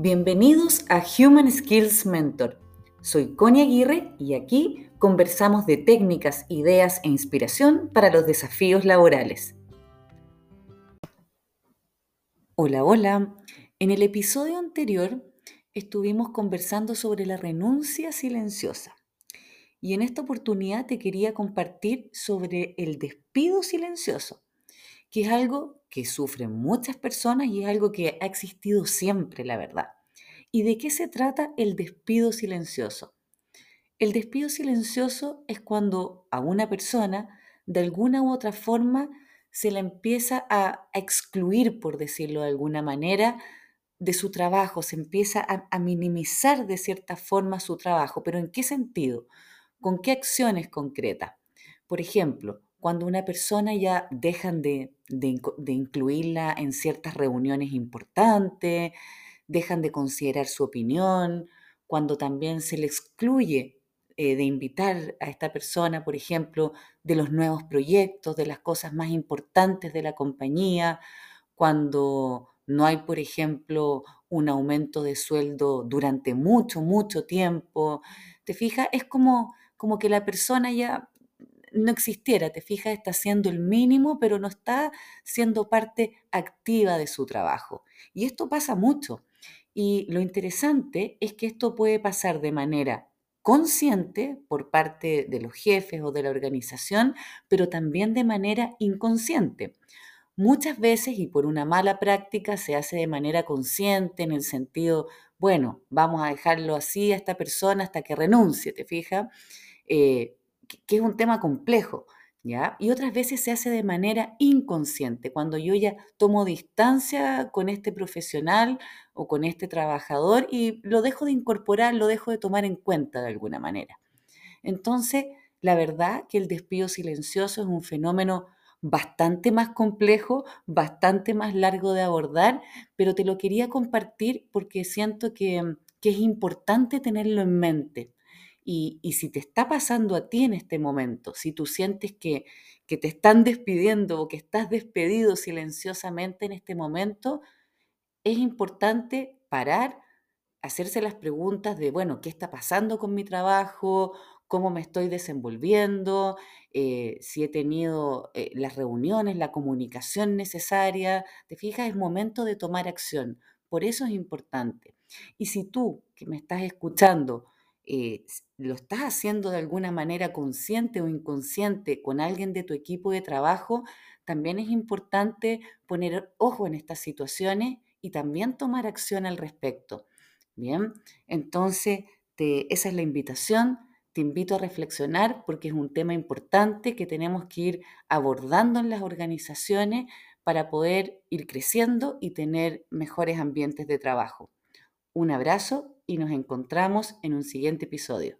Bienvenidos a Human Skills Mentor. Soy Connie Aguirre y aquí conversamos de técnicas, ideas e inspiración para los desafíos laborales. Hola, hola. En el episodio anterior estuvimos conversando sobre la renuncia silenciosa. Y en esta oportunidad te quería compartir sobre el despido silencioso, que es algo que sufren muchas personas y es algo que ha existido siempre, la verdad. ¿Y de qué se trata el despido silencioso? El despido silencioso es cuando a una persona, de alguna u otra forma, se la empieza a, excluir, por decirlo de alguna manera, de su trabajo, se empieza a, minimizar de cierta forma su trabajo. ¿Pero en qué sentido? ¿Con qué acciones concretas? Por ejemplo, cuando una persona ya dejan de, de incluirla en ciertas reuniones importantes, dejan de considerar su opinión, cuando también se le excluye eh, de invitar a esta persona, por ejemplo, de los nuevos proyectos, de las cosas más importantes de la compañía, cuando no hay, por ejemplo, un aumento de sueldo durante mucho, mucho tiempo. ¿Te fijas? Es como, como que la persona ya no existiera, te fijas, está haciendo el mínimo, pero no está siendo parte activa de su trabajo. Y esto pasa mucho. Y lo interesante es que esto puede pasar de manera consciente por parte de los jefes o de la organización, pero también de manera inconsciente. Muchas veces y por una mala práctica se hace de manera consciente en el sentido, bueno, vamos a dejarlo así a esta persona hasta que renuncie, ¿te fijas? Eh, que es un tema complejo. Y otras veces se hace de manera inconsciente, cuando yo ya tomo distancia con este profesional o con este trabajador y lo dejo de incorporar, lo dejo de tomar en cuenta de alguna manera. Entonces, la verdad que el despido silencioso es un fenómeno bastante más complejo, bastante más largo de abordar, pero te lo quería compartir porque siento que, que es importante tenerlo en mente. Y, si te está pasando a ti en este momento, si tú sientes que, que te están despidiendo o que estás despedido silenciosamente en este momento, es importante parar, hacerse las preguntas de, bueno, ¿qué está pasando con mi trabajo? ¿Cómo me estoy desenvolviendo? Eh, si he tenido eh, las reuniones, la comunicación necesaria. ¿Te fijas? Es momento de tomar acción. Por eso es importante. Y si tú que me estás escuchando, eh, lo estás haciendo de alguna manera consciente o inconsciente con alguien de tu equipo de trabajo, también es importante poner ojo en estas situaciones y también tomar acción al respecto. Bien, entonces esa es la invitación. Te invito a reflexionar porque es un tema importante que tenemos que ir abordando en las organizaciones para poder ir creciendo y tener mejores ambientes de trabajo. Un abrazo y nos encontramos en un siguiente episodio.